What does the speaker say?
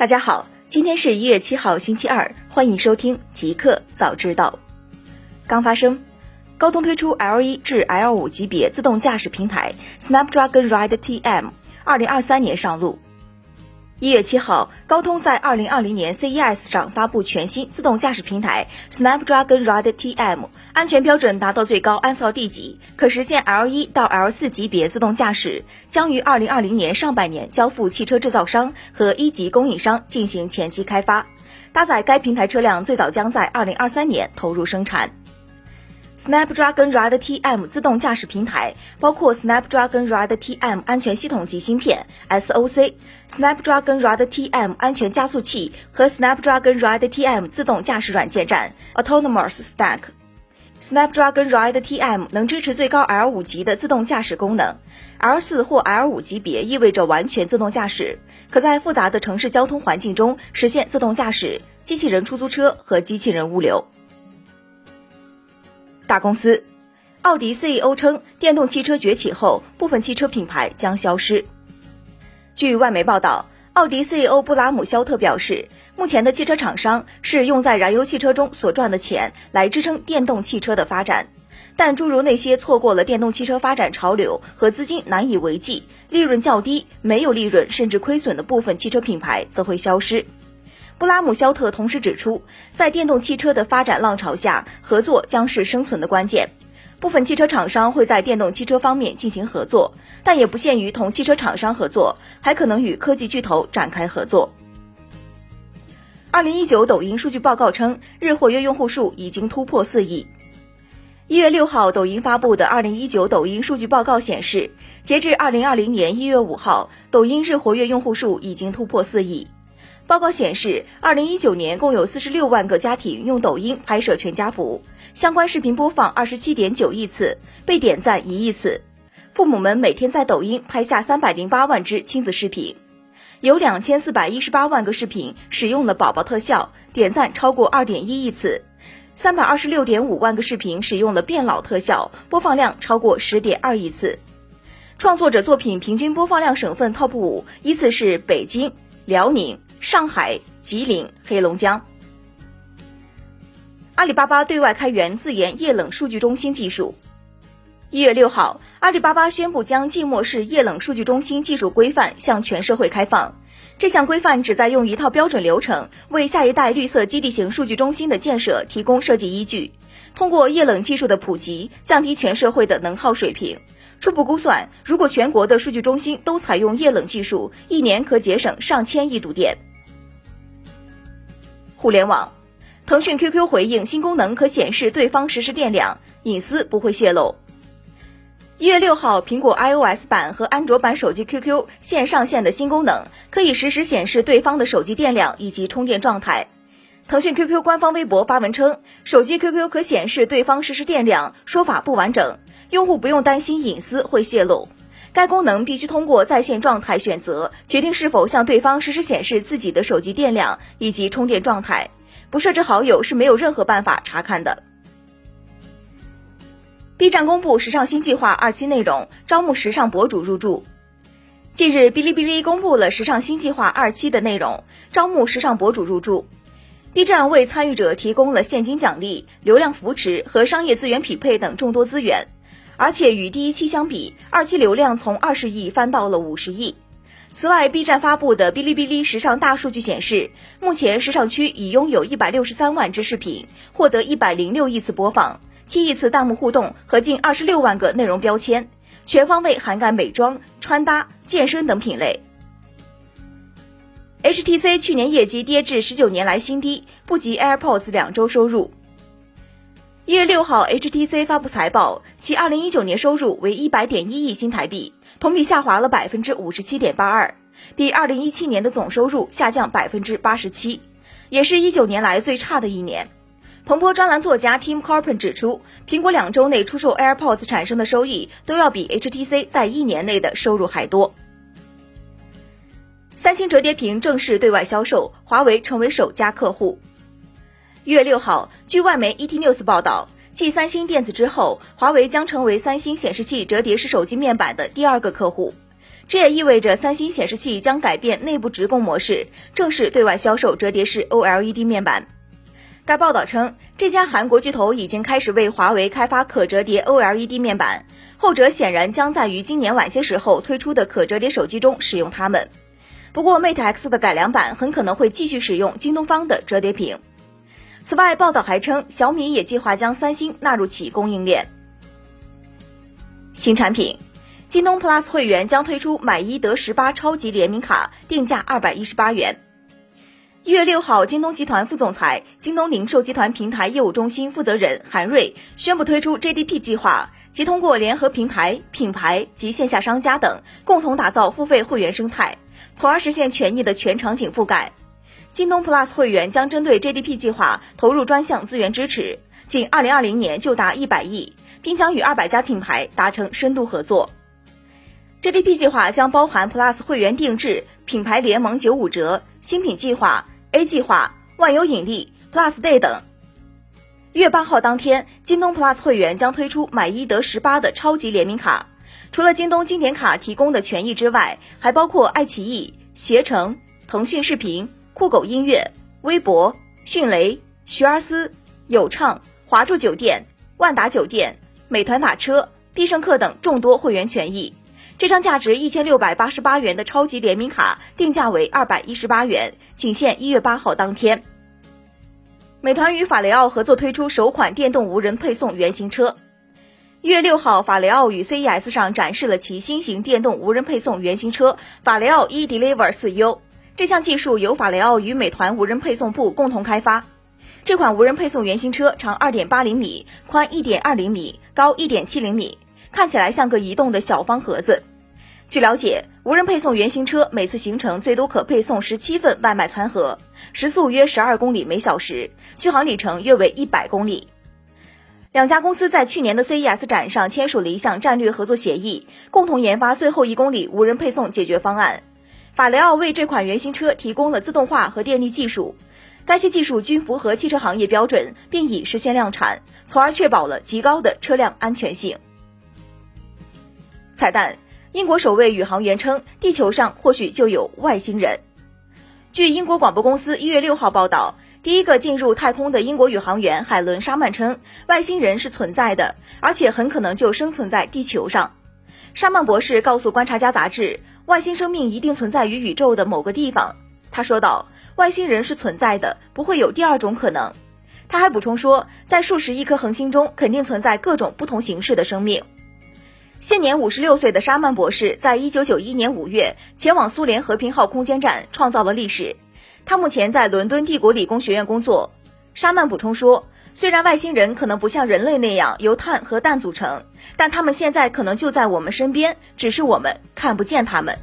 大家好，今天是一月七号，星期二，欢迎收听极客早知道。刚发生，高通推出 L 一至 L 五级别自动驾驶平台 Snapdragon Ride TM，二零二三年上路。一月七号，高通在二零二零年 CES 上发布全新自动驾驶平台 Snapdragon Ride TM，安全标准达到最高安扫 D 级，可实现 L 一到 L 四级别自动驾驶，将于二零二零年上半年交付汽车制造商和一级供应商进行前期开发。搭载该平台车辆最早将在二零二三年投入生产。Snapdragon Ride TM 自动驾驶平台包括 Snapdragon Ride TM 安全系统及芯片 SOC、Snapdragon Ride TM 安全加速器和 Snapdragon Ride TM 自动驾驶软件站 Autonomous Stack。Snapdragon Ride TM 能支持最高 L5 级的自动驾驶功能，L4 或 L5 级别意味着完全自动驾驶，可在复杂的城市交通环境中实现自动驾驶、机器人出租车和机器人物流。大公司，奥迪 CEO 称，电动汽车崛起后，部分汽车品牌将消失。据外媒报道，奥迪 CEO 布拉姆肖特表示，目前的汽车厂商是用在燃油汽车中所赚的钱来支撑电动汽车的发展，但诸如那些错过了电动汽车发展潮流和资金难以为继、利润较低、没有利润甚至亏损的部分汽车品牌则会消失。布拉姆肖特同时指出，在电动汽车的发展浪潮下，合作将是生存的关键。部分汽车厂商会在电动汽车方面进行合作，但也不限于同汽车厂商合作，还可能与科技巨头展开合作。二零一九抖音数据报告称，日活跃用户数已经突破四亿。一月六号，抖音发布的二零一九抖音数据报告显示，截至二零二零年一月五号，抖音日活跃用户数已经突破四亿。报告显示，二零一九年共有四十六万个家庭用抖音拍摄全家福，相关视频播放二十七点九亿次，被点赞一亿次。父母们每天在抖音拍下三百零八万支亲子视频，有两千四百一十八万个视频使用了宝宝特效，点赞超过二点一亿次；三百二十六点五万个视频使用了变老特效，播放量超过十点二亿次。创作者作品平均播放量省份 TOP 五依次是北京、辽宁。上海、吉林、黑龙江。阿里巴巴对外开源自研液冷数据中心技术。一月六号，阿里巴巴宣布将静默式液冷数据中心技术规范向全社会开放。这项规范旨在用一套标准流程，为下一代绿色基地型数据中心的建设提供设计依据。通过液冷技术的普及，降低全社会的能耗水平。初步估算，如果全国的数据中心都采用液冷技术，一年可节省上千亿度电。互联网，腾讯 QQ 回应新功能可显示对方实时电量，隐私不会泄露。一月六号，苹果 iOS 版和安卓版手机 QQ 线上线的新功能，可以实时显示对方的手机电量以及充电状态。腾讯 QQ 官方微博发文称，手机 QQ 可显示对方实时电量，说法不完整，用户不用担心隐私会泄露。该功能必须通过在线状态选择，决定是否向对方实时显示自己的手机电量以及充电状态。不设置好友是没有任何办法查看的。B 站公布时尚新计划二期内容，招募时尚博主入驻。近日，哔哩哔哩公布了时尚新计划二期的内容，招募时尚博主入驻。B 站为参与者提供了现金奖励、流量扶持和商业资源匹配等众多资源。而且与第一期相比，二期流量从二十亿翻到了五十亿。此外，B 站发布的哔哩哔哩时尚大数据显示，目前时尚区已拥有一百六十三万支视频，获得一百零六亿次播放，七亿次弹幕互动和近二十六万个内容标签，全方位涵盖美妆、穿搭、健身等品类。HTC 去年业绩跌至十九年来新低，不及 AirPods 两周收入。一月六号，HTC 发布财报，其二零一九年收入为一百点一亿新台币，同比下滑了百分之五十七点八二，比二零一七年的总收入下降百分之八十七，也是一九年来最差的一年。彭博专栏作家 Tim Carpen 指出，苹果两周内出售 AirPods 产生的收益都要比 HTC 在一年内的收入还多。三星折叠屏正式对外销售，华为成为首家客户。一月六号，据外媒 ET News 报道，继三星电子之后，华为将成为三星显示器折叠式手机面板的第二个客户。这也意味着三星显示器将改变内部直供模式，正式对外销售折叠式 OLED 面板。该报道称，这家韩国巨头已经开始为华为开发可折叠 OLED 面板，后者显然将在于今年晚些时候推出的可折叠手机中使用它们。不过，Mate X 的改良版很可能会继续使用京东方的折叠屏。此外，报道还称，小米也计划将三星纳入其供应链。新产品。京东 Plus 会员将推出买一得十八超级联名卡，定价二百一十八元。一月六号，京东集团副总裁、京东零售集团平台业务中心负责人韩瑞宣布推出 JDP 计划，即通过联合平台、品牌及线下商家等，共同打造付费会员生态，从而实现权益的全场景覆盖。京东 Plus 会员将针对 JDP 计划投入专项资源支持，仅二零二零年就达一百亿，并将与二百家品牌达成深度合作。JDP 计划将包含 Plus 会员定制、品牌联盟九五折、新品计划、A 计划、万有引力、Plus Day 等。一月八号当天，京东 Plus 会员将推出买一得十八的超级联名卡。除了京东经典卡提供的权益之外，还包括爱奇艺、携程、腾讯视频、酷狗音乐、微博、迅雷、学而思、有畅、华住酒店、万达酒店、美团打车、必胜客等众多会员权益。这张价值一千六百八十八元的超级联名卡定价为二百一十八元，仅限一月八号当天。美团与法雷奥合作推出首款电动无人配送原型车。一月六号，法雷奥与 CES 上展示了其新型电动无人配送原型车法雷奥 e Deliver 四 U。这项技术由法雷奥与美团无人配送部共同开发。这款无人配送原型车长二点八厘米，宽一点二厘米，高一点七厘米，看起来像个移动的小方盒子。据了解，无人配送原型车每次行程最多可配送十七份外卖餐盒，时速约十二公里每小时，续航里程约为一百公里。两家公司在去年的 CES 展上签署了一项战略合作协议，共同研发最后一公里无人配送解决方案。法雷奥为这款原型车提供了自动化和电力技术，该些技术均符合汽车行业标准，并已实现量产，从而确保了极高的车辆安全性。彩蛋。英国首位宇航员称，地球上或许就有外星人。据英国广播公司一月六号报道，第一个进入太空的英国宇航员海伦·沙曼称，外星人是存在的，而且很可能就生存在地球上。沙曼博士告诉《观察家》杂志，外星生命一定存在于宇宙的某个地方。他说道：“外星人是存在的，不会有第二种可能。”他还补充说，在数十亿颗恒星中，肯定存在各种不同形式的生命。现年五十六岁的沙曼博士，在一九九一年五月前往苏联和平号空间站，创造了历史。他目前在伦敦帝国理工学院工作。沙曼补充说，虽然外星人可能不像人类那样由碳和氮组成，但他们现在可能就在我们身边，只是我们看不见他们。